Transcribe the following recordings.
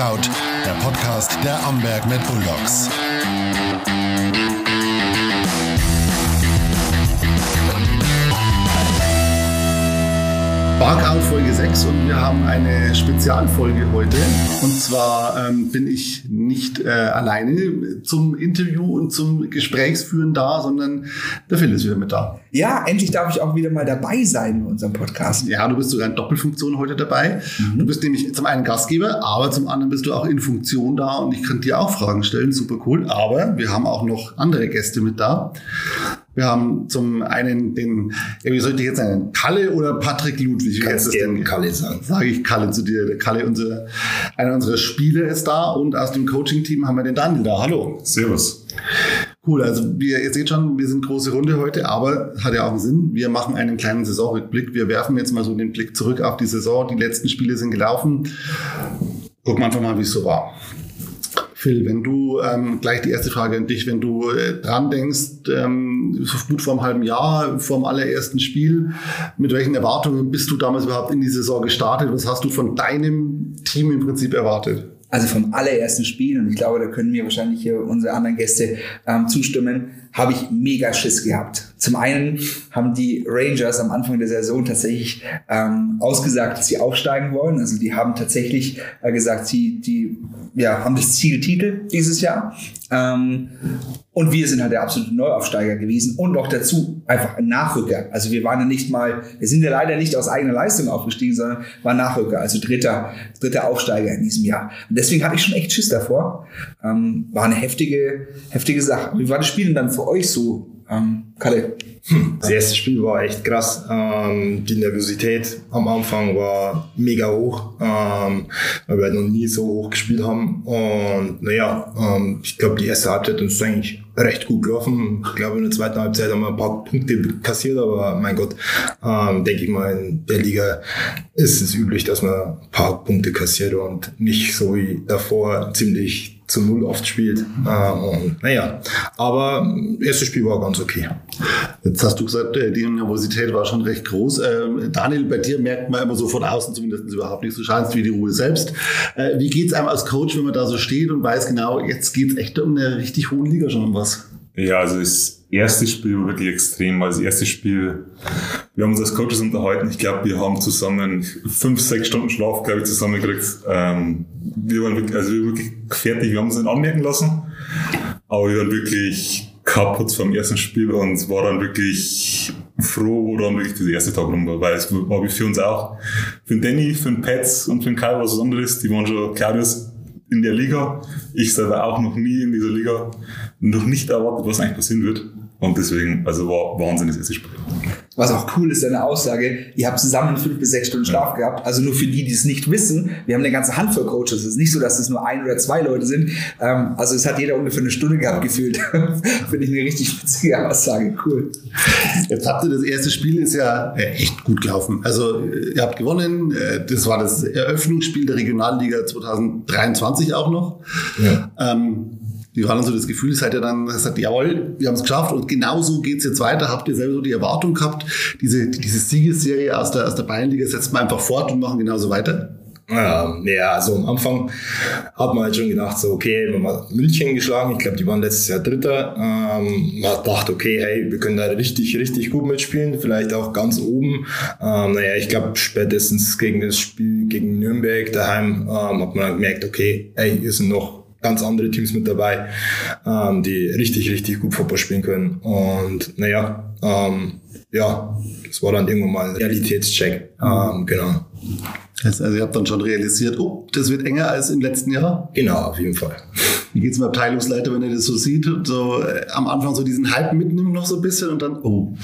Scout, der Podcast der Amberg Med Bulldogs. Barkout Folge 6 und wir haben eine Spezialfolge heute. Und zwar ähm, bin ich nicht äh, alleine zum Interview und zum Gesprächsführen da, sondern der Phil ist wieder mit da. Ja, endlich darf ich auch wieder mal dabei sein in unserem Podcast. Ja, du bist sogar in Doppelfunktion heute dabei. Mhm. Du bist nämlich zum einen Gastgeber, aber zum anderen bist du auch in Funktion da und ich kann dir auch Fragen stellen. Super cool. Aber wir haben auch noch andere Gäste mit da. Wir haben zum einen den, wie sollte ich jetzt sagen, Kalle oder Patrick Ludwig? Kannst gerne Kalle sagen. Sage ich Kalle zu dir. Der Kalle, unser, einer unserer Spieler ist da und aus dem Coaching-Team haben wir den Daniel da. Hallo. Servus. Cool, also wir, ihr seht schon, wir sind große Runde heute, aber hat ja auch einen Sinn. Wir machen einen kleinen Saisonrückblick. Wir werfen jetzt mal so den Blick zurück auf die Saison. Die letzten Spiele sind gelaufen. Gucken wir einfach mal, wie es so war. Phil, wenn du ähm, gleich die erste Frage an dich, wenn du äh, dran denkst, ähm, so gut vor einem halben Jahr, vor dem allerersten Spiel, mit welchen Erwartungen bist du damals überhaupt in die Saison gestartet? Was hast du von deinem Team im Prinzip erwartet? Also vom allerersten Spiel, und ich glaube, da können mir wahrscheinlich hier unsere anderen Gäste ähm, zustimmen, habe ich mega Schiss gehabt. Zum einen haben die Rangers am Anfang der Saison tatsächlich ähm, ausgesagt, dass sie aufsteigen wollen. Also die haben tatsächlich äh, gesagt, sie die ja, haben das Ziel Titel dieses Jahr. Ähm, und wir sind halt der absolute Neuaufsteiger gewesen und noch dazu einfach ein Nachrücker. Also wir waren ja nicht mal, wir sind ja leider nicht aus eigener Leistung aufgestiegen, sondern waren Nachrücker, also dritter, dritter Aufsteiger in diesem Jahr. Und deswegen hatte ich schon echt Schiss davor. Ähm, war eine heftige, heftige Sache. Wie war das Spiel denn dann für euch so, ähm, Kalle? Das erste Spiel war echt krass. Ähm, die Nervosität am Anfang war mega hoch, ähm, weil wir halt noch nie so hoch gespielt haben. Und naja, ähm, ich glaube, die erste Halbzeit ist eigentlich recht gut gelaufen. Ich glaube, in der zweiten Halbzeit haben wir ein paar Punkte kassiert, aber mein Gott, ähm, denke ich mal, in der Liga ist es üblich, dass man ein paar Punkte kassiert und nicht so wie davor ziemlich zu Null oft spielt. Äh, und, naja, aber erstes Spiel war ganz okay. Jetzt hast du gesagt, äh, die Nervosität war schon recht groß. Ähm, Daniel, bei dir merkt man immer so von außen zumindest überhaupt nicht so scheinst wie die Ruhe selbst. Äh, wie geht's einem als Coach, wenn man da so steht und weiß genau, jetzt geht's echt um eine richtig hohe Liga schon um was? Ja, also das erste Spiel war wirklich extrem. Also das erste Spiel, wir haben uns als Coaches unterhalten. Ich glaube, wir haben zusammen fünf, sechs Stunden Schlaf, glaube ich, zusammengekriegt. Ähm, wir waren wirklich, also wir waren wirklich fertig. Wir haben uns nicht anmerken lassen. Aber wir waren wirklich kaputt vom ersten Spiel und war dann wirklich froh, wo dann wirklich dieser erste Tag rum war. Weil es war für uns auch, für den Danny, für den Pets und für den Kai was anderes. Die waren schon, Claudius in der Liga. Ich selber auch noch nie in dieser Liga. Noch nicht erwartet, was eigentlich passieren wird. Und deswegen, also war Wahnsinn das erste Spiel. Was auch cool ist, deine Aussage, ihr habt zusammen fünf bis sechs Stunden Schlaf ja. gehabt. Also nur für die, die es nicht wissen, wir haben eine ganze Handvoll Coaches. Es ist nicht so, dass es nur ein oder zwei Leute sind. Ähm, also es hat jeder ungefähr eine Stunde gehabt gefühlt. Finde ich eine richtig witzige Aussage. Cool. Jetzt habt ihr das erste Spiel ist ja äh, echt gut gelaufen. Also ihr habt gewonnen. Äh, das war das Eröffnungsspiel der Regionalliga 2023 auch noch. Ja. Ähm, wie war dann so das Gefühl? Seid ihr dann gesagt, jawohl, wir haben es geschafft und genau so geht es jetzt weiter? Habt ihr selber so die Erwartung gehabt, diese, diese Siegesserie aus der, aus der Bayernliga setzt man einfach fort und machen genauso weiter? Ja, ja, also am Anfang hat man halt schon gedacht, so, okay, wir haben München geschlagen, ich glaube, die waren letztes Jahr Dritter. Ähm, man hat gedacht, okay, hey, wir können da richtig, richtig gut mitspielen, vielleicht auch ganz oben. Ähm, naja, ich glaube, spätestens gegen das Spiel gegen Nürnberg daheim ähm, hat man gemerkt, okay, hey, hier sind noch ganz andere Teams mit dabei, ähm, die richtig, richtig gut Fußball spielen können. Und naja, ähm, ja, das war dann irgendwann mal ein Realitätscheck. Ähm, genau. Also ihr habt dann schon realisiert, oh, das wird enger als im letzten Jahr? Genau, auf jeden Fall. Wie geht es dem Abteilungsleiter, wenn er das so sieht so äh, am Anfang so diesen Hype mitnimmt noch so ein bisschen und dann, oh.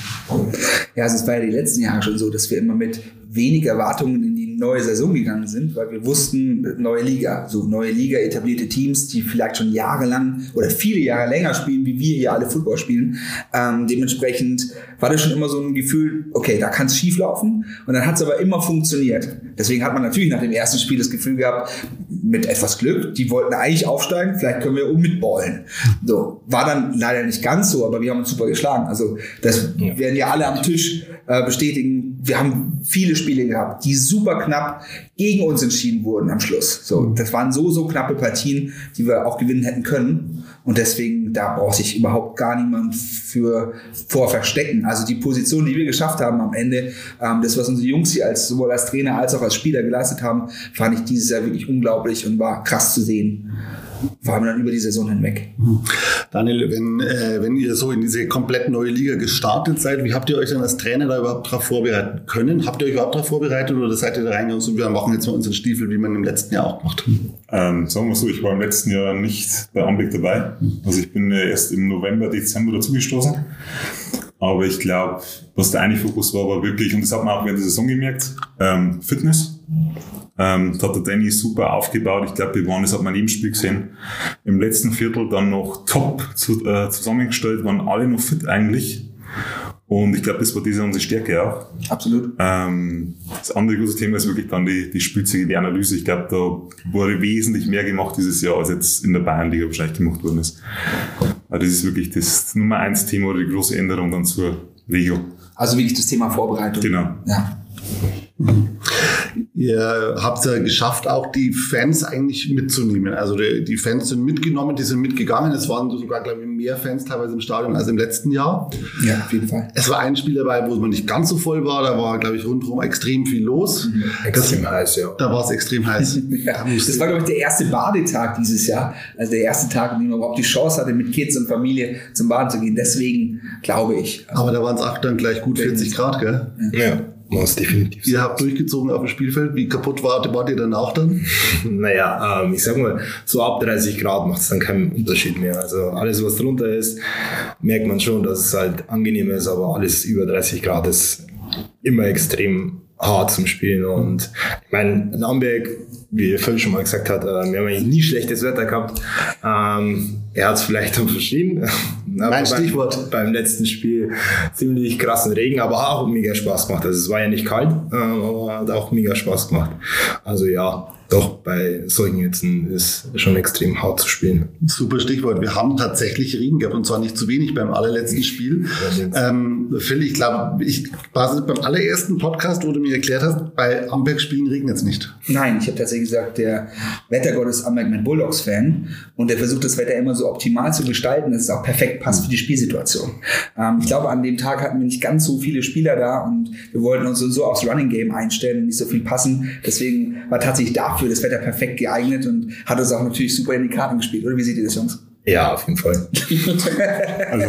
Ja, also es war ja die letzten Jahre schon so, dass wir immer mit wenig Erwartungen in die neue Saison gegangen sind, weil wir wussten, neue Liga, so neue Liga, etablierte Teams, die vielleicht schon jahrelang oder viele Jahre länger spielen, wie wir hier alle Football spielen. Ähm, dementsprechend war das schon immer so ein Gefühl, okay, da kann es schief laufen und dann hat es aber immer funktioniert. Deswegen hat man natürlich nach dem ersten Spiel das Gefühl gehabt, mit etwas Glück, die wollten eigentlich aufsteigen, vielleicht können wir um mitballen. So, war dann leider nicht ganz so, aber wir haben uns super geschlagen. Also das ja. werden ja alle am Tisch äh, bestätigen, wir haben viele Spiele gehabt, die super knapp gegen uns entschieden wurden am Schluss. So, das waren so, so knappe Partien, die wir auch gewinnen hätten können. Und deswegen, da braucht sich überhaupt gar niemand für vor verstecken. Also die Position, die wir geschafft haben am Ende, ähm, das, was unsere Jungs hier als, sowohl als Trainer als auch als Spieler geleistet haben, fand ich dieses Jahr wirklich unglaublich und war krass zu sehen vor allem dann über die Saison hinweg. Daniel, wenn, äh, wenn ihr so in diese komplett neue Liga gestartet seid, wie habt ihr euch dann als Trainer da überhaupt darauf vorbereiten können? Habt ihr euch überhaupt darauf vorbereitet oder seid ihr da reingegangen und wir machen jetzt mal unseren Stiefel, wie man im letzten Jahr auch macht? Ähm, sagen wir so, ich war im letzten Jahr nicht bei Ambeck dabei. Also ich bin erst im November, Dezember dazugestoßen. Aber ich glaube, was der eine Fokus war, war wirklich, und das hat man auch während der Saison gemerkt, ähm, Fitness. Ähm, das hat der Danny super aufgebaut. Ich glaube, wir waren, das hat man im Spiel gesehen, im letzten Viertel dann noch top zu, äh, zusammengestellt, waren alle noch fit eigentlich. Und ich glaube, das war diese unsere Stärke auch. Absolut. Ähm, das andere große Thema ist wirklich dann die, die Spielzüge, die Analyse. Ich glaube, da wurde wesentlich mehr gemacht dieses Jahr, als jetzt in der Bayernliga wahrscheinlich gemacht worden ist. Aber das ist wirklich das Nummer eins Thema oder die große Änderung dann zur Regio. Also wirklich das Thema Vorbereitung. Genau. Ja. Ihr habt es ja geschafft, auch die Fans eigentlich mitzunehmen. Also die, die, Fans sind mitgenommen, die sind mitgegangen. Es waren sogar, glaube ich, mehr Fans teilweise im Stadion als im letzten Jahr. Ja, auf jeden Fall. Es war ein Spiel dabei, wo es nicht ganz so voll war. Da war, glaube ich, rundherum extrem viel los. Mhm. Extrem das, heiß, ja. Da war es extrem heiß. ja, das war, glaube ich, der erste Badetag dieses Jahr. Also der erste Tag, an dem man überhaupt die Chance hatte, mit Kids und Familie zum Baden zu gehen. Deswegen glaube ich. Also, Aber da waren es auch dann gleich gut 40 Grad, gell? ja. ja war es definitiv. Ihr habt durchgezogen auf dem Spielfeld. Wie kaputt wart, wart ihr danach dann? naja, ähm, ich sag mal, so ab 30 Grad macht es dann keinen Unterschied mehr. Also alles, was drunter ist, merkt man schon, dass es halt angenehm ist, aber alles über 30 Grad ist immer extrem hart zum Spielen. Und ich meine, in Amberg, wie Phil schon mal gesagt hat, äh, wir haben eigentlich nie schlechtes Wetter gehabt. Ähm, er hat es vielleicht dann verschrieben. mein Stichwort. Beim, beim, letzten Spiel ziemlich krassen Regen, aber auch mega Spaß gemacht. Also es war ja nicht kalt, äh, aber hat auch mega Spaß gemacht. Also ja, doch bei solchen Jetzen ist schon extrem hart zu spielen. Super Stichwort. Wir haben tatsächlich Regen gehabt und zwar nicht zu wenig beim allerletzten Spiel. Ähm, Phil, ich glaube, ich war beim allerersten Podcast, wo du mir erklärt hast, bei Amberg spielen regnet es nicht. Nein, ich habe tatsächlich gesagt, der Wettergott ist Amberg mein Bulldogs-Fan und der versucht das Wetter immer so optimal zu gestalten, dass es auch perfekt passt für die Spielsituation. Ähm, ich glaube, an dem Tag hatten wir nicht ganz so viele Spieler da und wir wollten uns so aufs Running Game einstellen und nicht so viel passen. Deswegen war tatsächlich für das Wetter perfekt geeignet und hat uns auch natürlich super in die Karten gespielt. Oder wie seht ihr das, Jungs? Ja, auf jeden Fall. also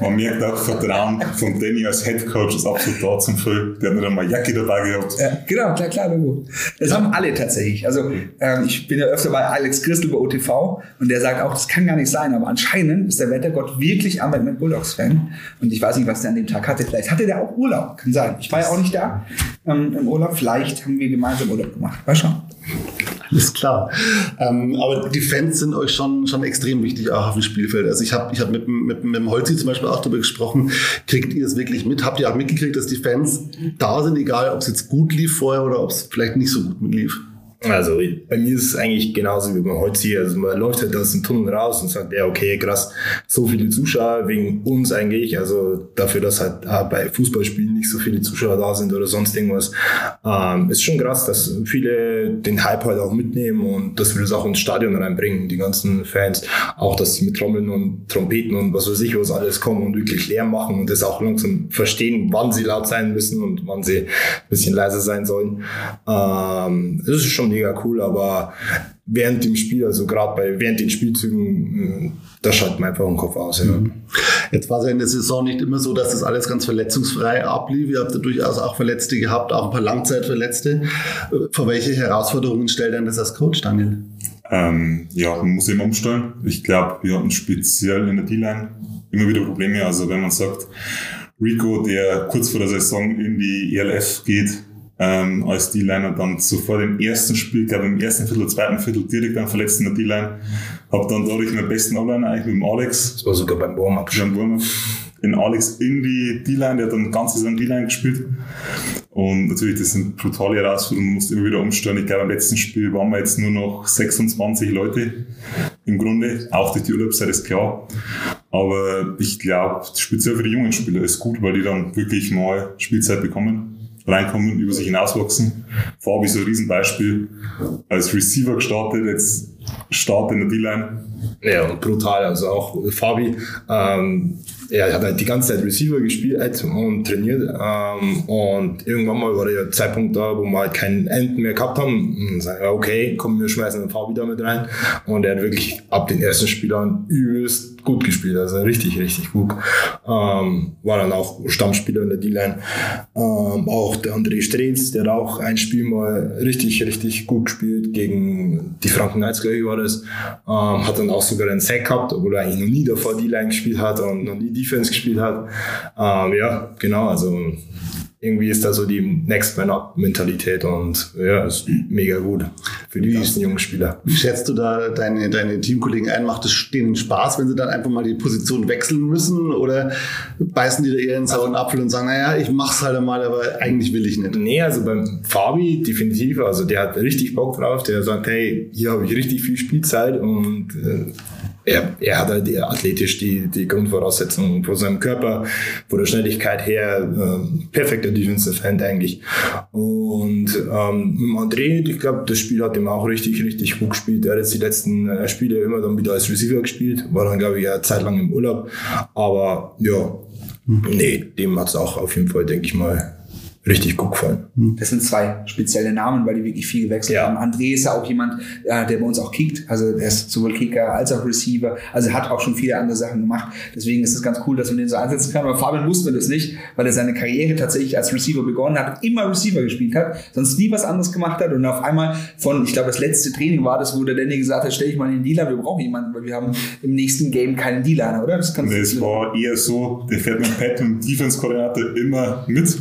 man merkt auch Vertrauen von Danny als Head Coach ist absolut da zum Fall. Der hat nicht einmal Jacke dabei gehabt. Ja, genau, klar, klar, Logo. Das ja. haben alle tatsächlich. Also ähm, ich bin ja öfter bei Alex Christel bei OTV und der sagt auch, das kann gar nicht sein, aber anscheinend ist der Wettergott wirklich Ahmed Bulldogs Fan und ich weiß nicht, was der an dem Tag hatte. Vielleicht hatte der auch Urlaub, kann sein. Ich war ja auch nicht da ähm, im Urlaub. Vielleicht haben wir gemeinsam Urlaub gemacht. Mal schauen. Alles klar. Ähm, aber die Fans sind euch schon, schon extrem wichtig auch auf dem Spielfeld. Also ich habe ich hab mit, mit, mit dem Holzi zum Beispiel auch darüber gesprochen. Kriegt ihr es wirklich mit? Habt ihr auch mitgekriegt, dass die Fans da sind, egal ob es jetzt gut lief vorher oder ob es vielleicht nicht so gut lief? Also bei mir ist es eigentlich genauso wie beim Holzi. Also man läuft halt aus dem Tunnel raus und sagt, ja okay, krass, so viele Zuschauer wegen uns eigentlich. Also dafür, dass halt bei Fußballspielen nicht so viele Zuschauer da sind oder sonst irgendwas. Ähm, ist schon krass, dass viele den Hype halt auch mitnehmen und dass wir das auch ins Stadion reinbringen, die ganzen Fans. Auch, dass sie mit Trommeln und Trompeten und was weiß ich was alles kommen und wirklich leer machen und das auch langsam verstehen, wann sie laut sein müssen und wann sie ein bisschen leiser sein sollen. Ähm, das ist schon mega cool, aber während dem Spiel, also gerade bei während den Spielzügen, äh, da schaltet man einfach den Kopf aus. Ja. Mhm. Jetzt war es ja in der Saison nicht immer so, dass das alles ganz verletzungsfrei ablief. Ihr habt ja durchaus auch Verletzte gehabt, auch ein paar Langzeitverletzte. Äh, vor welche Herausforderungen stellt denn das als Coach, Daniel? Ähm, ja, man muss eben umstellen. Ich glaube, wir hatten speziell in der D-Line immer wieder Probleme. Also wenn man sagt, Rico, der kurz vor der Saison in die ELF geht, ähm, als D-Liner dann sofort im ersten Spiel, glaube im ersten Viertel, zweiten Viertel direkt dann verletzt in der D-Line. Hab dann dadurch meinen besten O-Liner eigentlich mit dem Alex. Das war sogar beim Warm-Up. Beim Warm-Up. In Alex in die D-Line, der hat dann ganz Saison D-Line gespielt. Und natürlich, das sind brutale Herausforderungen, man muss immer wieder umstellen. Ich glaube, im letzten Spiel waren wir jetzt nur noch 26 Leute im Grunde. Auch durch die Urlaubszeit ist klar. Aber ich glaube, speziell für die jungen Spieler ist gut, weil die dann wirklich mal Spielzeit bekommen. Reinkommen, über sich hinauswachsen. Fabi ist ein Riesenbeispiel. Als Receiver gestartet, jetzt startet in der D-Line. Ja, brutal. Also auch Fabi, ähm, er hat halt die ganze Zeit Receiver gespielt und trainiert. Ähm, und irgendwann mal war der Zeitpunkt da, wo wir halt keinen Enden mehr gehabt haben. Und sagen, okay, komm, wir schmeißen den Fabi da mit rein. Und er hat wirklich ab den ersten Spielern übelst gut gespielt. Also richtig, richtig gut. Ähm, war dann auch Stammspieler in der D-Line. Ähm, auch der André Streetz, der auch ein Spiel mal richtig, richtig gut gespielt gegen die Franken Knights, glaube ich, war das. Ähm, hat dann auch sogar einen Sack gehabt, obwohl er eigentlich noch nie davor D-Line gespielt hat und noch nie Defense gespielt hat. Ähm, ja, genau, also irgendwie ist da so die Next Man Up Mentalität und ja, ist mega gut für die nächsten jungen Spieler. Wie schätzt du da deine, deine Teamkollegen ein? Macht es denen Spaß, wenn sie dann einfach mal die Position wechseln müssen oder beißen die da eher in den sauren Apfel und sagen, naja, ich mach's halt einmal, aber eigentlich will ich nicht? Nee, also beim Fabi definitiv, also der hat richtig Bock drauf, der sagt, hey, hier habe ich richtig viel Spielzeit und äh, er, er hat halt athletisch die, die Grundvoraussetzungen vor seinem Körper, von der Schnelligkeit her, äh, perfekter Defensive End eigentlich. Und ähm, André, ich glaube, das Spiel hat ihm auch richtig, richtig gut gespielt. Er hat jetzt die letzten äh, Spiele immer dann wieder als Receiver gespielt, war dann, glaube ich, ja Zeit lang im Urlaub. Aber ja, nee, dem hat es auch auf jeden Fall, denke ich mal, richtig gut gefallen. Das sind zwei spezielle Namen, weil die wirklich viel gewechselt Ja. haben. André ist ja auch jemand, äh, der bei uns auch kickt. Also er ist sowohl Kicker als auch Receiver. Also er hat auch schon viele andere Sachen gemacht. Deswegen ist es ganz cool, dass man den so einsetzen kann. Bei Fabian wussten wir das nicht, weil er seine Karriere tatsächlich als Receiver begonnen hat, immer Receiver gespielt hat, sonst nie was anderes gemacht hat und auf einmal von, ich glaube, das letzte Training war das, wo der Danny gesagt hat, stell dich mal den Dealer, wir brauchen jemanden, weil wir haben im nächsten Game keinen Dealer, oder? Das kannst Nee, es war eher so, der fährt mit Pat und Defense-Koordinator immer mit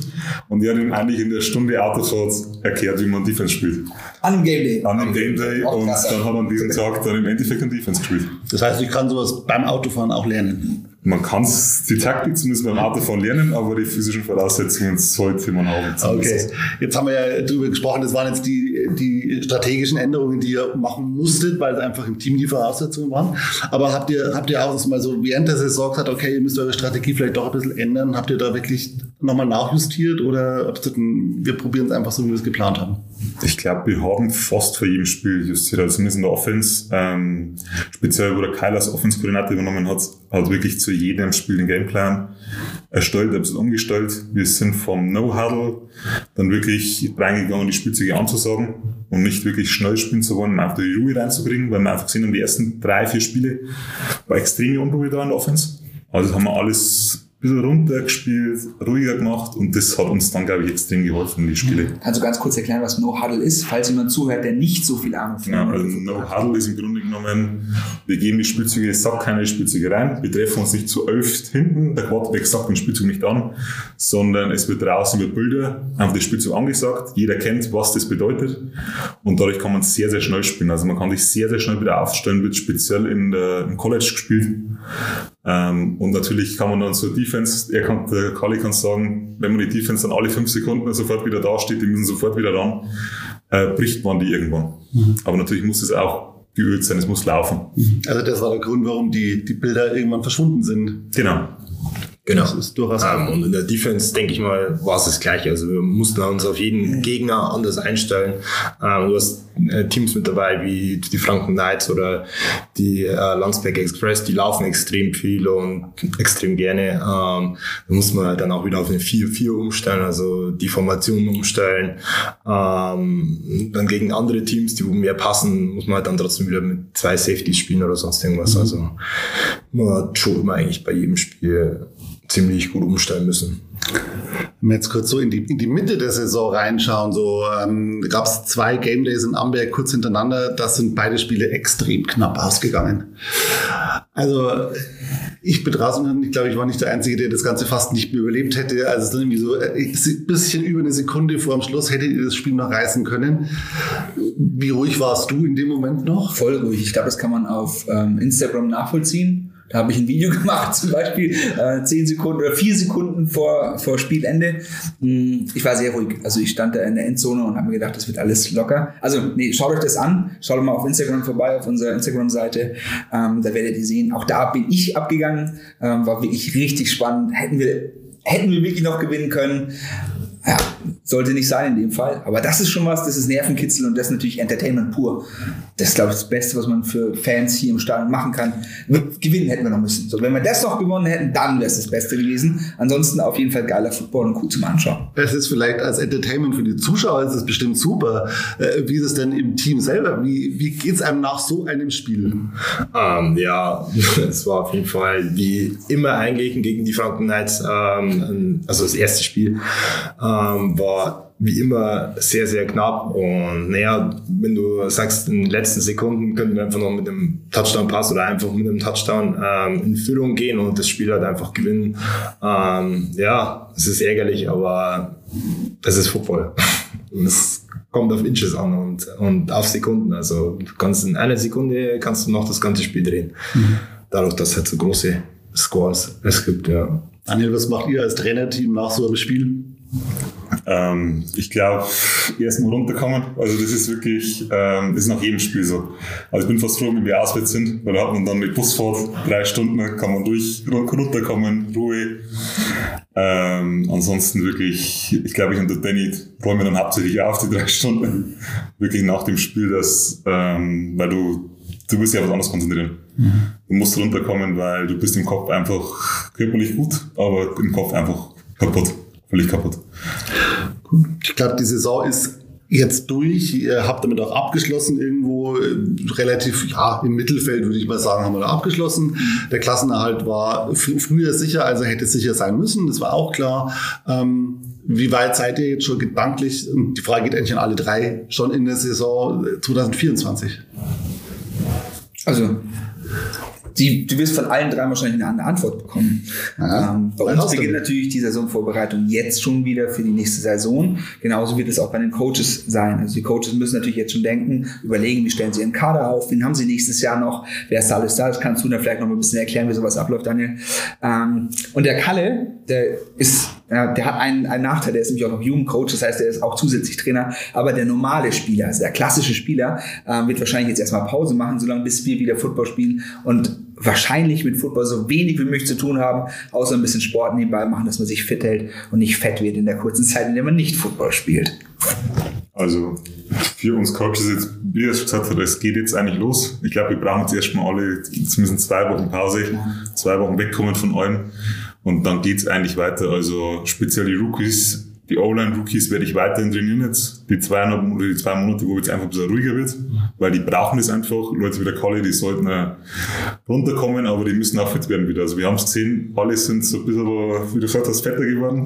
und er hat ihm eigentlich in der Stunde Autofahrt erklärt, wie man Defense spielt. an dem Game Day. An dem Game Day und dann hat er an diesem Tag dann im Endeffekt ein Defense gespielt. Das heißt, ich kann sowas beim Autofahren auch lernen. Man kann die Taktik zumindest beim Autofahren lernen, aber die physischen Voraussetzungen sollte man haben. Okay, jetzt haben wir ja drüber gesprochen, das waren jetzt die, die strategischen Änderungen, die ihr machen musstet, weil es einfach im Team die Voraussetzungen waren. Aber habt ihr, habt ihr auch mal so während der Saison gesagt, okay, ihr müsst eure Strategie vielleicht doch ein bisschen ändern? Habt ihr da wirklich nochmal nachjustiert oder habt ihr gesagt, wir probieren es einfach so, wie wir es geplant haben? Ich glaube, wir haben fast vor jedem Spiel justiert, also zumindest in der Offense. Ähm, speziell, wo der Kyle als Offense-Koordinator übernommen hat, hat wirklich zu jedem Spiel den Gameplan erstellt, ein bisschen umgestellt. Wir sind vom No-Huddle dann wirklich reingegangen, die Spielzüge anzusagen und nicht wirklich schnell spielen zu wollen, um einfach die Ruhe reinzubringen, weil wir einfach gesehen haben, die ersten drei, vier Spiele war extreme Unruhe da in der Offense. Also haben wir alles bisschen runtergespielt, ruhiger gemacht und das hat uns dann, glaube ich, extrem geholfen, die Spiele. Kannst du ganz kurz erklären, was No Huddle ist, falls jemand zuhört, der nicht so viel Ahnung von Genau, also No Huddle ist im Grunde genommen, wir geben die Spielzüge, es sagt keine Spielzüge rein, wir treffen uns nicht zu elf hinten, der Quarterback sagt den Spielzug nicht an, sondern es wird draußen über Bilder einfach der Spielzug angesagt, jeder kennt, was das bedeutet und dadurch kann man sehr, sehr schnell spielen. Also man kann sich sehr, sehr schnell wieder aufstellen, wird speziell in der, im College gespielt. Ähm, und natürlich kann man dann zur Defense, er kann, der Kali kann sagen, wenn man die Defense dann alle fünf Sekunden sofort wieder dasteht, die müssen sofort wieder ran, äh, bricht man die irgendwann. Aber natürlich muss es auch geübt sein, es muss laufen. Also das war der Grund, warum die, die Bilder irgendwann verschwunden sind. Genau. Genau. Das ist durchaus Ähm, und in der Defense, denke ich mal, war es das Gleiche. Also wir mussten uns auf jeden Gegner anders einstellen. Ähm, du hast Teams mit dabei wie die Franken Knights oder die äh, Landsberg Express, die laufen extrem viel und extrem gerne. Ähm, da muss man halt dann auch wieder auf eine 4-4 umstellen, also die Formation umstellen. Ähm, dann gegen andere Teams, die mehr passen, muss man halt dann trotzdem wieder mit zwei Safeties spielen oder sonst irgendwas. Also man hat schon immer eigentlich bei jedem Spiel ziemlich gut umstellen müssen. Wenn wir jetzt kurz so in die, in die Mitte der Saison reinschauen, so ähm, gab es zwei Game Days in Amberg kurz hintereinander, das sind beide Spiele extrem knapp ausgegangen. Also ich bin draußen und ich glaube, ich war nicht der Einzige, der das Ganze fast nicht mehr überlebt hätte. Also es ist irgendwie so äh, ein bisschen über eine Sekunde vor dem Schluss hättet ihr das Spiel noch reißen können. Wie ruhig warst du in dem Moment noch? voll ruhig. Ich glaube, das kann man auf ähm, Instagram nachvollziehen. Da habe ich ein Video gemacht, zum Beispiel äh, 10 Sekunden oder 4 Sekunden vor, vor Spielende. Mm, Ich war sehr ruhig. Also ich stand da in der Endzone und habe mir gedacht, das wird alles locker. Also nee, schaut euch das an. Schaut mal auf Instagram vorbei, auf unserer Instagram-Seite. Ähm, da werdet ihr sehen, auch da bin ich abgegangen. Ähm, war wirklich richtig spannend. Hätten wir, hätten wir wirklich noch gewinnen können. Ja, Sollte nicht sein in dem Fall. Aber das ist schon was, das ist Nervenkitzel und das ist natürlich Entertainment pur. Das ist, glaube ich, das Beste, was man für Fans hier im Stadion machen kann. Gewinnen hätten wir noch müssen. So, wenn wir das noch gewonnen hätten, dann wäre es das Beste gewesen. Ansonsten auf jeden Fall geiler Football und gut zum Anschauen. Es ist vielleicht als Entertainment für die Zuschauer, ist es bestimmt super. Äh, Wie ist es denn im Team selber? Wie, wie geht es einem nach so einem Spiel? Ähm, ja, es war auf jeden Fall wie immer eigentlich gegen die Franken Knights, ähm, also das erste Spiel, ähm, war wie immer sehr, sehr knapp. Und naja, wenn du sagst, in den letzten Sekunden könnten wir einfach noch mit einem Touchdown-Pass oder einfach mit einem Touchdown ähm, in Führung gehen und das Spiel halt einfach gewinnen. Ähm, ja, es ist ärgerlich, aber das ist Football. Es kommt auf Inches an und, und auf Sekunden. Also du kannst in einer Sekunde kannst du noch das ganze Spiel drehen. Dadurch, dass es halt so große Scores es gibt, ja. Daniel, was macht ihr als Trainerteam nach so einem Spiel? Ähm, ich glaube, erstmal runterkommen. Also das ist wirklich, ähm, das ist nach jedem Spiel so. Also ich bin fast froh, wenn wir auswärts sind, weil da hat man dann mit Busfahrt drei Stunden, kann man durch runterkommen, Ruhe. Ähm, ansonsten wirklich, ich glaube, ich und der Danny räumen dann hauptsächlich auf die drei Stunden. Wirklich nach dem Spiel, dass, ähm, weil du, du wirst ja auf was anderes konzentrieren. Du musst runterkommen, weil du bist im Kopf einfach körperlich gut, aber im Kopf einfach kaputt. Völlig kaputt. Ich glaube, die Saison ist jetzt durch. Ihr habt damit auch abgeschlossen irgendwo äh, relativ ja im Mittelfeld würde ich mal sagen haben wir da abgeschlossen. Der Klassenerhalt war fr- früher sicher, also hätte sicher sein müssen. Das war auch klar. Ähm, wie weit seid ihr jetzt schon gedanklich? Und die Frage geht eigentlich an alle drei schon in der Saison äh, 2024. Also, die, du wirst von allen drei wahrscheinlich eine andere Antwort bekommen. Ja, ähm, bei uns du beginnt denn? natürlich die Saisonvorbereitung jetzt schon wieder für die nächste Saison. Genauso wird es auch bei den Coaches sein. Also die Coaches müssen natürlich jetzt schon denken, überlegen, wie stellen sie ihren Kader auf, wen haben sie nächstes Jahr noch, wer ist da alles da, das kannst du dann vielleicht noch ein bisschen erklären, wie sowas abläuft, Daniel. Ähm, und der Kalle, der ist ja, der hat einen, einen Nachteil, der ist nämlich auch noch Jugendcoach, das heißt, er ist auch zusätzlich Trainer. Aber der normale Spieler, also der klassische Spieler, ähm, wird wahrscheinlich jetzt erstmal Pause machen, solange bis wir wieder Football spielen und wahrscheinlich mit Football so wenig wie möglich zu tun haben, außer ein bisschen Sport nebenbei machen, dass man sich fit hält und nicht fett wird in der kurzen Zeit, in der man nicht Football spielt. Also für uns Coaches jetzt, wie er schon gesagt hat, es geht jetzt eigentlich los. Ich glaube, wir brauchen jetzt erstmal alle zumindest zwei Wochen Pause, zwei Wochen wegkommen von allem und dann geht's eigentlich weiter. Also speziell die Rookies, die O-Line-Rookies werde ich weiterhin trainieren jetzt. Die zweieinhalb oder die zwei Monate, wo jetzt einfach ein bisschen ruhiger wird, weil die brauchen es einfach. Leute wie der Kalle, die sollten äh, runterkommen, aber die müssen auch fit werden wieder. Also wir haben es gesehen, alle sind so ein bisschen, wie du gesagt hast, fetter geworden.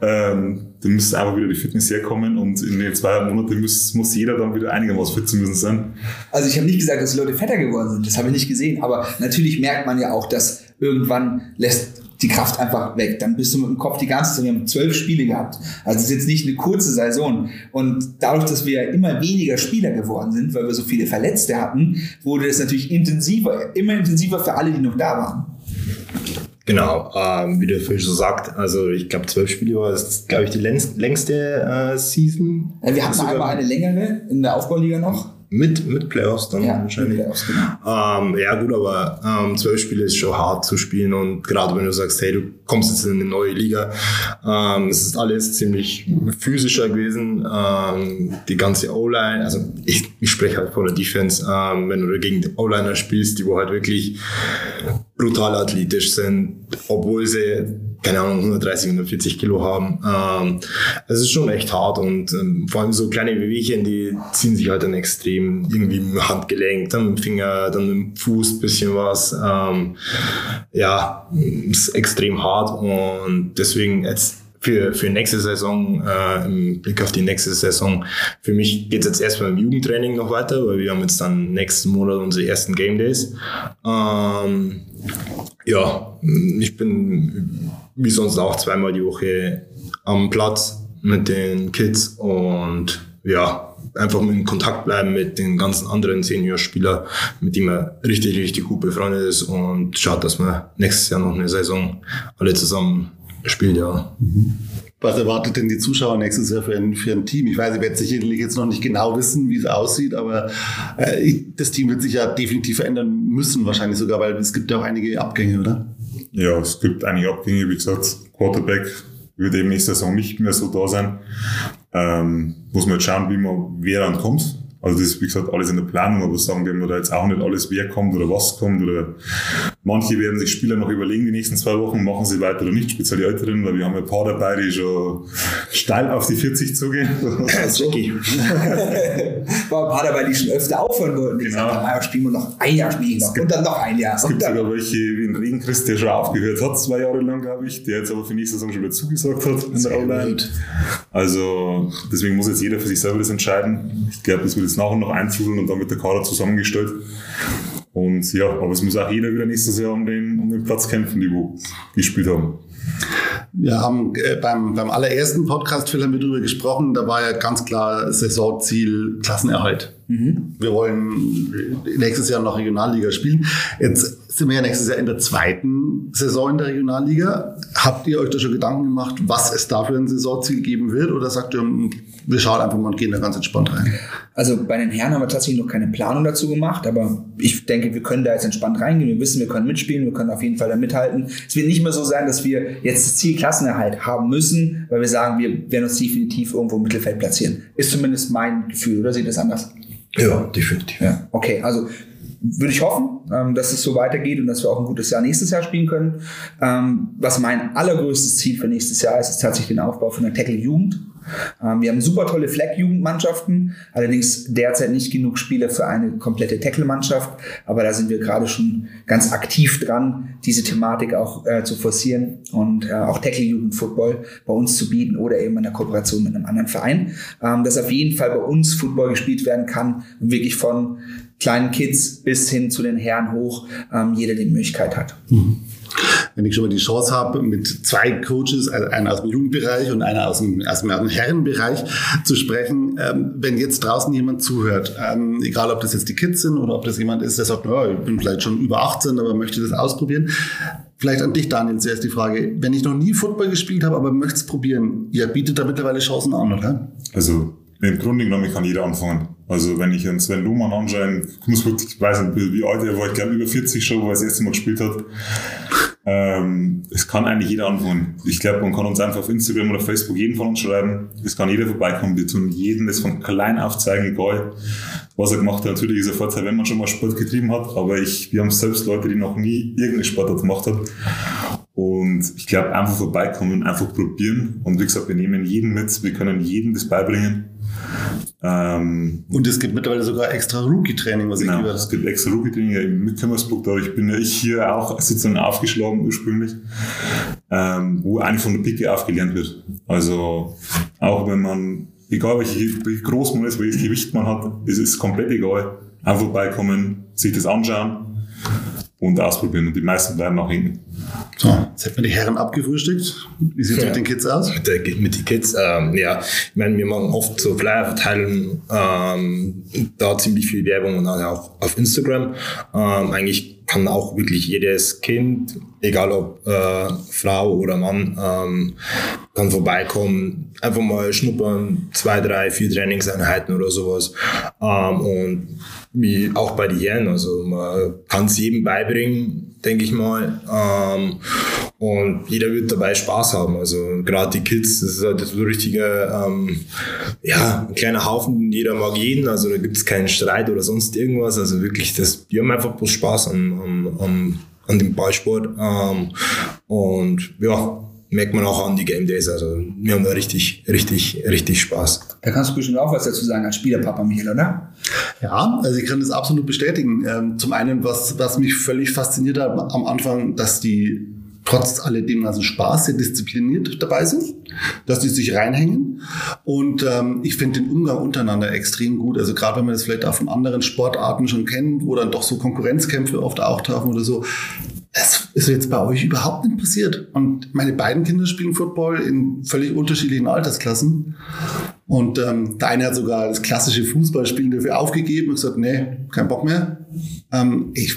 Ähm, da müsste einfach wieder die Fitness herkommen und in den zwei Monaten muss, muss jeder dann wieder einigermaßen fit zu müssen sein. Also ich habe nicht gesagt, dass die Leute fetter geworden sind, das habe ich nicht gesehen, aber natürlich merkt man ja auch, dass irgendwann lässt die Kraft einfach weg. Dann bist du mit dem Kopf die ganze Zeit, wir haben zwölf Spiele gehabt. Also es ist jetzt nicht eine kurze Saison. Und dadurch, dass wir immer weniger Spieler geworden sind, weil wir so viele Verletzte hatten, wurde es natürlich intensiver, immer intensiver für alle, die noch da waren. Genau, ähm, wie der Fisch so sagt, also ich glaube zwölf Spiele war das, glaube ich, die längst, längste äh, Season. Ja, Wir hatten einmal eine längere in der Aufbauliga noch. Mit, mit Playoffs dann Ja, wahrscheinlich. Playoffs, genau. Ähm, ja gut, aber ähm, zwölf Spiele ist schon hart zu spielen und gerade wenn du sagst, hey, du kommst jetzt in eine neue Liga, ähm, es ist alles ziemlich physischer gewesen. Ähm, die ganze O-Line, also ich, ich spreche halt von der Defense, ähm, wenn du gegen die O-Liner spielst, die wo halt wirklich brutal athletisch sind, obwohl sie keine Ahnung 130, 140 Kilo haben. Ähm, es ist schon echt hart und ähm, vor allem so kleine Wehwehchen, die ziehen sich halt dann extrem irgendwie im Handgelenk, dann mit dem Finger, dann mit dem Fuß bisschen was. Ähm, ja, ist extrem hart und deswegen jetzt für, für nächste Saison, äh, im Blick auf die nächste Saison, für mich geht es jetzt erstmal im Jugendtraining noch weiter, weil wir haben jetzt dann nächsten Monat unsere ersten Game Days. Ähm, ja, ich bin wie sonst auch zweimal die Woche am Platz mit den Kids und ja, einfach in Kontakt bleiben mit den ganzen anderen Seniorspielern, mit denen man richtig, richtig gut befreundet ist und schaut, dass man nächstes Jahr noch eine Saison alle zusammen spielt, ja. Was erwartet denn die Zuschauer nächstes Jahr für ein, für ein Team? Ich weiß, ihr werdet sicherlich jetzt noch nicht genau wissen, wie es aussieht, aber äh, ich- das Team wird sich ja definitiv verändern müssen, wahrscheinlich sogar, weil es gibt ja auch einige Abgänge, oder? Ja, es gibt einige Abgänge, wie gesagt, Quarterback wird eben nächste Saison nicht mehr so da sein. Ähm, muss man jetzt schauen, wie man, wer dann kommt. Also das ist, wie gesagt, alles in der Planung, aber sagen wir da jetzt auch nicht alles, wer kommt oder was kommt. Oder manche werden sich Spieler noch überlegen, die nächsten zwei Wochen, machen sie weiter oder nicht, speziell die Älteren, weil wir haben ja ein paar dabei, die schon steil auf die 40 zugehen. so. War ein paar dabei, die schon öfter aufhören wollten. Die Genau. gesagt haben, ja, spielen wir noch ein Jahr spielen noch. Und dann noch ein Jahr. Es gibt sogar welche wie in Regenchrist, der schon aufgehört hat, zwei Jahre lang, glaube ich, der jetzt aber für nächste Saison schon wieder zugesagt hat in der Online. Also deswegen muss jetzt jeder für sich selber das entscheiden. Ich glaube, das wird jetzt nach und nach einfludeln und dann wird der Kader zusammengestellt. Und ja, aber es muss auch jeder wieder nächstes Jahr um den, um den Platz kämpfen, die wo gespielt haben. Wir haben äh, beim, beim allerersten Podcast, Phil, haben wir darüber gesprochen, da war ja ganz klar Saisonziel Klassenerhalt. Wir wollen nächstes Jahr noch Regionalliga spielen. Jetzt sind wir ja nächstes Jahr in der zweiten Saison in der Regionalliga. Habt ihr euch da schon Gedanken gemacht, was es da für ein Saisonziel geben wird? Oder sagt ihr, hm, wir schauen einfach mal und gehen da ganz entspannt rein? Also bei den Herren haben wir tatsächlich noch keine Planung dazu gemacht, aber ich denke, wir können da jetzt entspannt reingehen. Wir wissen, wir können mitspielen, wir können auf jeden Fall da mithalten. Es wird nicht mehr so sein, dass wir jetzt das Ziel Klassenerhalt haben müssen, weil wir sagen, wir werden uns definitiv irgendwo im Mittelfeld platzieren. Ist zumindest mein Gefühl, oder seht ihr das anders? Ja, definitiv. Ja, okay, also würde ich hoffen, ähm, dass es so weitergeht und dass wir auch ein gutes Jahr nächstes Jahr spielen können. Ähm, was mein allergrößtes Ziel für nächstes Jahr ist, ist tatsächlich den Aufbau von der Tackle-Jugend. Ähm, wir haben super tolle Flag-Jugendmannschaften, allerdings derzeit nicht genug Spieler für eine komplette Tackle-Mannschaft. Aber da sind wir gerade schon ganz aktiv dran, diese Thematik auch äh, zu forcieren und äh, auch Tackle-Jugend-Football bei uns zu bieten oder eben in der Kooperation mit einem anderen Verein. Ähm, dass auf jeden Fall bei uns Football gespielt werden kann und wirklich von kleinen Kids bis hin zu den Herren hoch ähm, jeder die Möglichkeit hat. Wenn ich schon mal die Chance habe, mit zwei Coaches, also einer aus dem Jugendbereich und einer aus dem, aus dem, Herrenbereich zu sprechen, ähm, wenn jetzt draußen jemand zuhört, ähm, egal ob das jetzt die Kids sind oder ob das jemand ist, der sagt, ja, ich bin vielleicht schon über 18, aber möchte das ausprobieren. Vielleicht an dich, Daniel, zuerst die Frage. Wenn ich noch nie Football gespielt habe, aber möchte es probieren, ihr bietet da mittlerweile Chancen an, oder? Also im Grunde genommen kann jeder anfangen. Also wenn ich einen Sven Luhmann anschaue, ich muss wirklich, ich weiß nicht, wie alt er war, ich glaube über 40 schon, wo er das erste Mal gespielt hat. Ähm, es kann eigentlich jeder anfangen. Ich glaube, man kann uns einfach auf Instagram oder Facebook jeden von uns schreiben. Es kann jeder vorbeikommen. Wir tun jeden das von klein auf zeigen, egal was er gemacht hat. Natürlich ist er Vorteil, wenn man schon mal Sport getrieben hat, aber ich, wir haben selbst Leute, die noch nie irgendeine Sportart gemacht haben. Und ich glaube, einfach vorbeikommen, einfach probieren. Und wie gesagt, wir nehmen jeden mit, wir können jedem das beibringen. Ähm, Und es gibt mittlerweile sogar extra Rookie-Training, was ich Genau, gehört es habe. gibt extra Rookie-Training in Mitkammersburg, dadurch bin ja ich hier auch sozusagen aufgeschlagen ursprünglich, ähm, wo eigentlich von der Picke aufgelernt wird. Also auch wenn man, egal welche, wie groß man ist, welches Gewicht man hat, es ist komplett egal. Einfach vorbeikommen, sich das anschauen und ausprobieren. Und die meisten bleiben auch hinten. So, jetzt hätten wir die Herren abgefrühstückt. Wie sieht es Ja. mit den Kids aus? Mit, der, mit den Kids, ähm, ja, ich meine, wir machen oft so Flyer-Verteilung, ähm, da ziemlich viel Werbung und dann auch auf Instagram. Ähm, eigentlich kann auch wirklich jedes Kind, egal ob äh, Frau oder Mann, ähm, kann vorbeikommen, einfach mal schnuppern, zwei, drei, vier Trainingseinheiten oder sowas. Ähm, und wie auch bei den Herren, also man kann es jedem beibringen, denke ich mal. Ähm, und jeder wird dabei Spaß haben. Also gerade die Kids, das ist halt so ein richtiger, ähm, ja, ein kleiner Haufen, jeder mag jeden, also da gibt es keinen Streit oder sonst irgendwas. Also wirklich, das, die haben einfach bloß Spaß an, an, an, an dem Ballsport. Ähm, und ja, merkt man auch an die Game Days. Also wir haben da richtig, richtig, richtig Spaß. Da kannst du bestimmt auch was dazu sagen als Spielerpapa, Michael, oder? Ja, also ich kann das absolut bestätigen. Ähm, zum einen, was, was mich völlig fasziniert hat am Anfang, dass die trotz alledem ganzen Spaß sehr diszipliniert dabei sind, dass die sich reinhängen. Und ähm, ich finde den Umgang untereinander extrem gut. Also gerade wenn man das vielleicht auch von anderen Sportarten schon kennt, wo dann doch so Konkurrenzkämpfe oft auftauchen oder so. Das ist jetzt bei euch überhaupt nicht passiert. Und meine beiden Kinder spielen Football in völlig unterschiedlichen Altersklassen. Und ähm, der eine hat sogar das klassische Fußballspielen dafür aufgegeben und gesagt, nee, kein Bock mehr. Ähm, ich,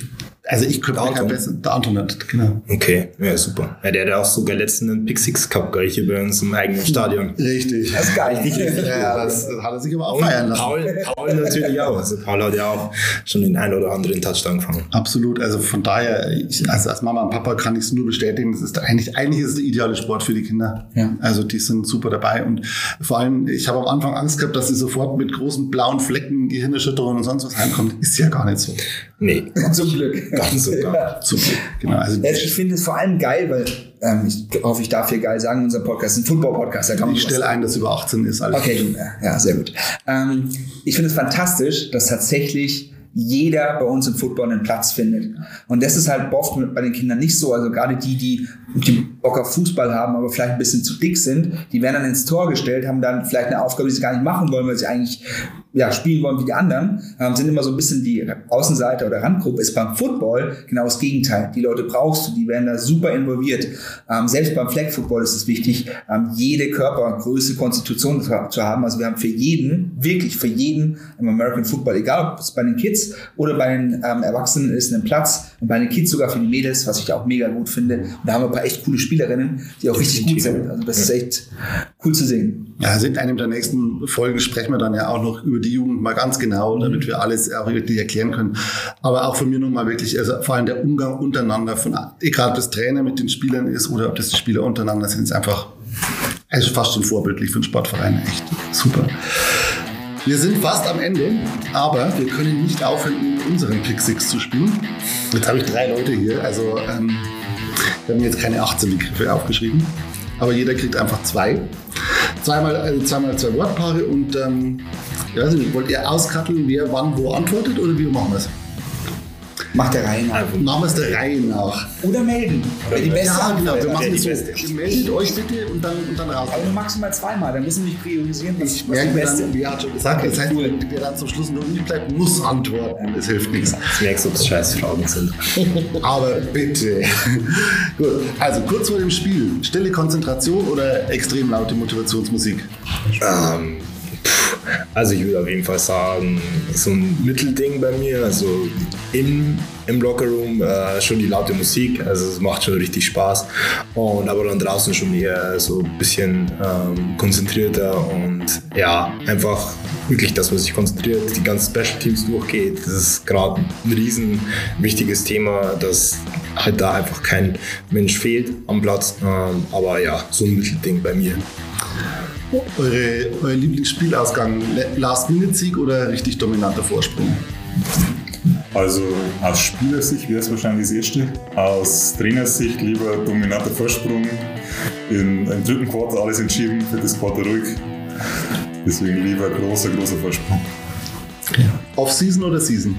Also ich könnte mir kein besser. Der Anton hat, genau. Okay, ja, super. Ja, der hat auch sogar letzten einen Pick Six Cup gleich hier bei uns im eigenen Stadion. Richtig. Das ist geil. Ja, das hat er sich aber auch feiern lassen. Paul, Paul natürlich auch. Also Paul hat ja auch schon den ein oder anderen Touchdown gefangen. Absolut. Also von daher, ich, also als Mama und Papa kann ich es nur bestätigen. Das ist eigentlich, eigentlich ist es der ideale Sport für die Kinder. Ja. Also die sind super dabei. Und vor allem, ich habe am Anfang Angst gehabt, dass sie sofort mit großen blauen Flecken, Gehirnerschütterung und sonst was heimkommt. Ist ja gar nicht so. Nee, Zum Glück. Ganz und gar. Ja. Zum. Genau. Also Ja, Ich finde es vor allem geil, weil ähm, ich hoffe, ich darf hier geil sagen, unser Podcast ist ein Football-Podcast. Ich stelle ein, dass über 18 ist. Alles Okay, du, ja, sehr gut. Ähm, ich finde es fantastisch, dass tatsächlich jeder bei uns im Football einen Platz findet. Und das ist halt oft bei den Kindern nicht so. Also gerade die, die, die Bock auf Fußball haben, aber vielleicht ein bisschen zu dick sind, die werden dann ins Tor gestellt, haben dann vielleicht eine Aufgabe, die sie gar nicht machen wollen, weil sie eigentlich ja, spielen wollen wie die anderen, ähm, sind immer so ein bisschen die Außenseiter oder Randgruppe. Ist beim Football genau das Gegenteil. Die Leute brauchst du, die werden da super involviert. Ähm, selbst beim Flag Football ist es wichtig, ähm, jede Körpergröße, Konstitution zu, zu haben. Also wir haben für jeden, wirklich für jeden im American Football, egal ob es bei den Kids oder bei den ähm, Erwachsenen ist, einen Platz und bei den Kids sogar für die Mädels, was ich auch mega gut finde. Und da haben wir ein paar echt coole Spielerinnen, die auch richtig gut sind. Also das ist echt cool zu sehen. Ja, also in einem der nächsten Folgen sprechen wir dann ja auch noch über die Jugend mal ganz genau, damit wir alles auch wirklich erklären können. Aber auch von mir nochmal wirklich, also vor allem der Umgang untereinander, von, egal ob das Trainer mit den Spielern ist oder ob das die Spieler untereinander sind, ist einfach also fast schon vorbildlich für den Sportverein. Echt super. Wir sind fast am Ende, aber wir können nicht aufhören, unseren Pick Six zu spielen. Jetzt habe ich drei Leute hier, also ähm, wir haben jetzt keine 18 Begriffe aufgeschrieben, aber jeder kriegt einfach zwei. Zweimal, also zweimal zwei Wortpaare und ähm, weiß nicht, wollt ihr auskatteln, wer wann wo antwortet oder wie machen wir es? Macht der Reihe nach. Machen wir es der Reihe nach. Oder melden. Wer die beste Ja, genau, wir machen es so. die beste. Ihr meldet euch bitte und dann, und dann raus. Aber nur maximal zweimal, dann müssen wir nicht priorisieren, was, Ich was die merke beste dann, wie hat schon gesagt, das heißt, wer dann zum Schluss noch übrig bleibt, muss antworten. Das hilft nichts. Jetzt merkst du, ob es scheiß Fragen sind. Aber bitte. Gut, also kurz vor dem Spiel. Stille Konzentration oder extrem laute Motivationsmusik? Ähm, also ich würde auf jeden Fall sagen, so ein Mittelding bei mir. Also im, im Lockerroom äh, schon die laute Musik, also es macht schon richtig Spaß. Und aber dann draußen schon eher so ein bisschen ähm, konzentrierter und ja, einfach wirklich, dass man sich konzentriert, die ganzen Special Teams durchgeht. Das ist gerade ein riesen wichtiges Thema, dass halt da einfach kein Mensch fehlt am Platz. Ähm, aber ja, so ein Mittelding bei mir. Eure, euer Lieblingsspielausgang? Last-Minute-Sieg oder richtig dominanter Vorsprung? Also aus Spielersicht wäre es wahrscheinlich das Erste. Aus Trainersicht lieber dominanter Vorsprung. In, Im dritten Quarter alles entschieden, viertes Quarter ruhig. Deswegen lieber großer, großer Vorsprung. Off-Season oder Season?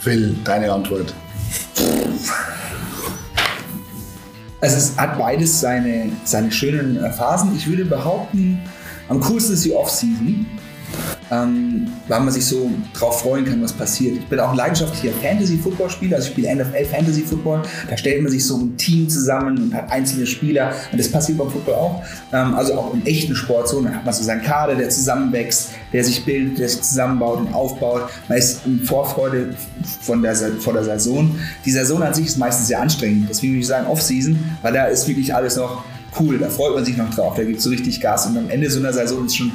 Phil, deine Antwort. Also es hat beides seine, seine schönen äh, Phasen. Ich würde behaupten, am coolsten ist die Off-Season, ähm, weil man sich so drauf freuen kann, was passiert. Ich bin auch ein leidenschaftlicher Fantasy-Football-Spieler, also ich spiele NFL Fantasy-Football. Da stellt man sich so ein Team zusammen und hat einzelne Spieler und das passiert beim Football auch. Ähm, also auch im echten Sport so, dann hat man so seinen Kader, der zusammenwächst, der sich bildet, der sich zusammenbaut und aufbaut. Man ist in Vorfreude von der, vor der Saison. Die Saison an sich ist meistens sehr anstrengend, deswegen würde ich sagen Off-Season, weil da ist wirklich alles noch cool, da freut man sich noch drauf, da gibt es so richtig Gas und am Ende so einer Saison ist schon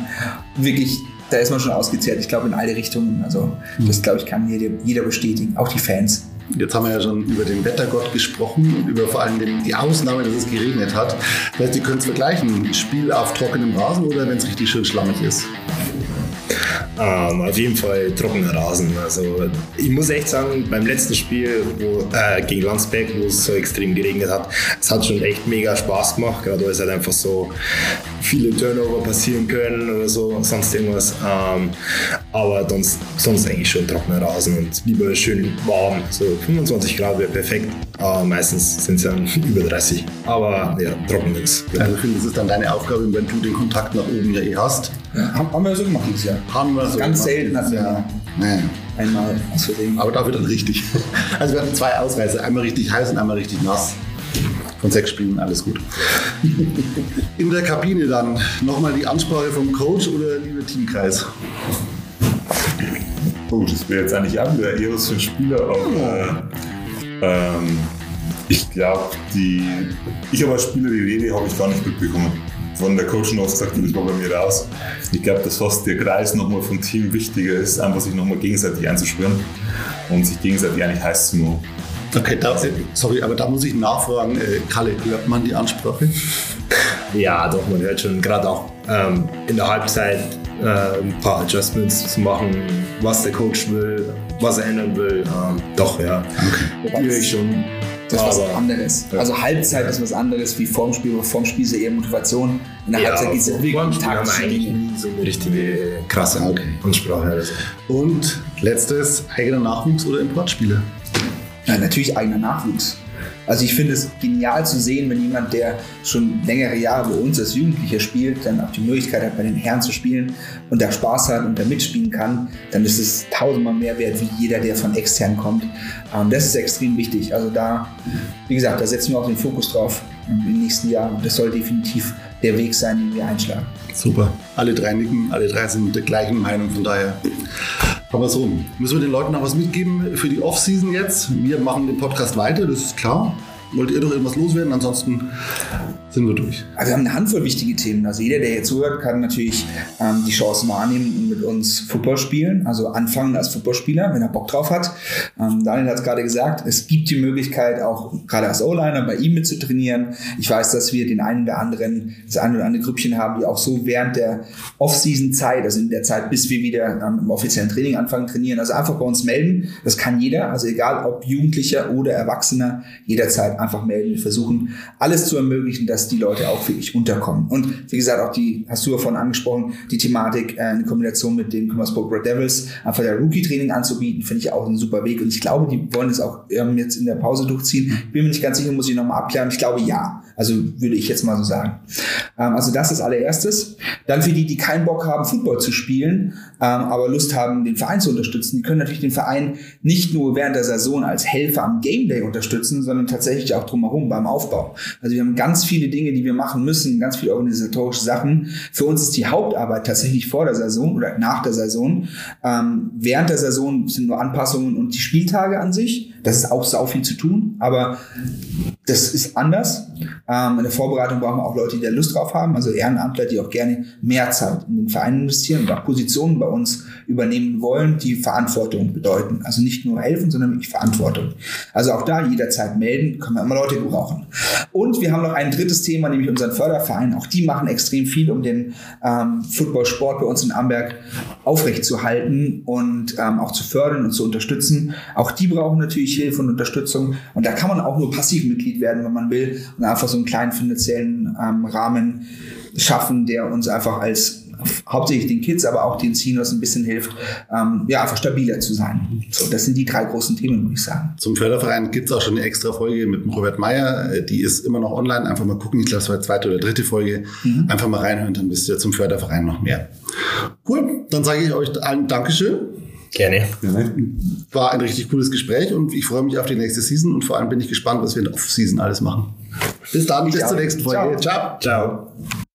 wirklich, da ist man schon ausgezehrt, ich glaube in alle Richtungen, also das glaube ich kann jeder, jeder bestätigen, auch die Fans. Jetzt haben wir ja schon über den Wettergott gesprochen und über vor allem den, die Ausnahme, dass es geregnet hat. Das heißt, ihr könnt es vergleichen. Spiel auf trockenem Rasen oder wenn es richtig schön schlammig ist? Ähm, auf jeden Fall trockener Rasen. Also ich muss echt sagen, beim letzten Spiel wo, äh, gegen Landsberg, wo es so extrem geregnet hat, es hat schon echt mega Spaß gemacht, gerade weil es halt einfach so viele Turnover passieren können oder so, sonst irgendwas. Ähm, aber sonst, sonst eigentlich schon trockener Rasen und lieber schön warm. So 25 Grad wäre perfekt. Aber meistens sind es dann über 30. Aber ja, trocken ist. Also Phil, das ist dann deine Aufgabe, wenn du den Kontakt nach oben ja eh hast. Ja, haben, haben wir so gemacht dieses Jahr. Haben wir so Ganz gemacht. selten hatten wir ja. ja. einmal aus Versehen. Aber dafür dann richtig. Also wir hatten zwei Ausreißer, einmal richtig heiß und einmal richtig nass. Von sechs Spielen, alles gut. In der Kabine dann nochmal die Ansprache vom Coach oder lieber Teamkreis? Oh, das wäre jetzt eigentlich wieder eher was für Spieler, aber ähm, ich glaube, die. Ich habe als Spieler die Rede habe ich gar nicht mitbekommen. Von der Coach noch gesagt, das war bei mir raus. Ich glaube, dass fast der Kreis nochmal vom Team wichtiger ist, einfach sich nochmal gegenseitig einzuschwören und sich gegenseitig eigentlich heiß zu machen. Okay, da, sorry, aber da muss ich nachfragen. Äh, Kalle, hört man die Ansprache? Ja, doch, man hört schon gerade auch ähm, in der Halbzeit äh, ein paar Adjustments zu machen, was der Coach will, was er ändern will. Ähm, doch, ja, okay. höre ich schon. Das ist was Aber- anderes. Also Halbzeit ist was anderes wie vorm Spiel. aber Vorm Spiel ist ja eher Motivation. In der Halbzeit geht es ja wirklich um taktische eigentlich nie so eine richtige krasse Ansprache. Also. Und letztes, eigener Nachwuchs oder Importspieler? Ja, natürlich eigener Nachwuchs. Also ich finde es genial zu sehen, wenn jemand, der schon längere Jahre bei uns als Jugendlicher spielt, dann auch die Möglichkeit hat, bei den Herren zu spielen und da Spaß hat und da mitspielen kann, dann ist es tausendmal mehr wert, wie jeder, der von extern kommt. Ähm, das ist extrem wichtig. Also da, wie gesagt, da setzen wir auch den Fokus drauf im nächsten Jahr. Das soll definitiv der Weg sein, den wir einschlagen. Super. Alle drei nicken, alle drei sind der gleichen Meinung, von daher es rum. Müssen wir den Leuten noch was mitgeben für die Off-Season jetzt? Wir machen den Podcast weiter, das ist klar. Wollt ihr noch irgendwas loswerden? Ansonsten sind wir durch. Also wir haben eine Handvoll wichtige Themen. Also jeder, der hier zuhört, kann natürlich ähm, die Chance wahrnehmen und mit uns Football spielen. Also anfangen als Footballspieler, wenn er Bock drauf hat. Ähm, Daniel hat es gerade gesagt, es gibt die Möglichkeit, auch gerade als O-Liner bei ihm mit zu trainieren. Ich weiß, dass wir den einen oder anderen, das eine oder andere Grüppchen haben, die auch so während der Off-Season-Zeit, also in der Zeit, bis wir wieder ähm, im offiziellen Training anfangen, trainieren. Also einfach bei uns melden. Das kann jeder. Also egal ob Jugendlicher oder Erwachsener, jederzeit einfach melden. Wir versuchen alles zu ermöglichen, dass die Leute auch wirklich unterkommen. Und wie gesagt, auch die, hast du davon angesprochen, die Thematik äh, in Kombination mit den Kummersburg Red Devils, einfach der Rookie-Training anzubieten, finde ich auch ein super Weg. Und ich glaube, die wollen es auch ähm, jetzt in der Pause durchziehen. Bin mir nicht ganz sicher, muss ich nochmal abklären. Ich glaube ja. Also würde ich jetzt mal so sagen. Ähm, also das ist allererstes. Dann für die, die keinen Bock haben, Football zu spielen, ähm, aber Lust haben, den Verein zu unterstützen, die können natürlich den Verein nicht nur während der Saison als Helfer am Game Day unterstützen, sondern tatsächlich auch drumherum beim Aufbau. Also wir haben ganz viele Dinge, die wir machen müssen, ganz viele organisatorische Sachen. Für uns ist die Hauptarbeit tatsächlich vor der Saison oder nach der Saison. Ähm, während der Saison sind nur Anpassungen und die Spieltage an sich. Das ist auch sau viel zu tun, aber das ist anders. Ähm, in der Vorbereitung brauchen wir auch Leute, die da Lust drauf haben, also Ehrenamtler, die auch gerne mehr Zeit in den Verein investieren und auch Positionen bei uns übernehmen wollen, die Verantwortung bedeuten. Also nicht nur helfen, sondern wirklich Verantwortung. Also auch da jederzeit melden, können wir immer Leute gebrauchen. Und wir haben noch ein drittes Thema, nämlich unseren Förderverein. Auch die machen extrem viel, um den ähm, Footballsport bei uns in Amberg aufrechtzuerhalten und ähm, auch zu fördern und zu unterstützen. Auch die brauchen natürlich Hilfe und Unterstützung. Und da kann man auch nur passiv Mitglied werden, wenn man will und einfach so einen kleinen finanziellen ähm, Rahmen schaffen, der uns einfach als hauptsächlich den Kids, aber auch den Seniors ein bisschen hilft, ähm, ja, einfach stabiler zu sein. So, das sind die drei großen Themen, würde ich sagen. Zum Förderverein gibt es auch schon eine extra Folge mit Robert Meyer. Äh, Die ist immer noch online. Einfach mal gucken. Ich glaube, es war die zweite oder dritte Folge. Einfach mal reinhören, dann wisst ihr zum Förderverein noch mehr. Cool. Dann sage ich euch allen Dankeschön. Gerne. War ein richtig cooles Gespräch und ich freue mich auf die nächste Season und vor allem bin ich gespannt, was wir in der Off-Season alles machen. Bis dann, bis auch. zur nächsten Folge. Ciao. Ciao. Ciao.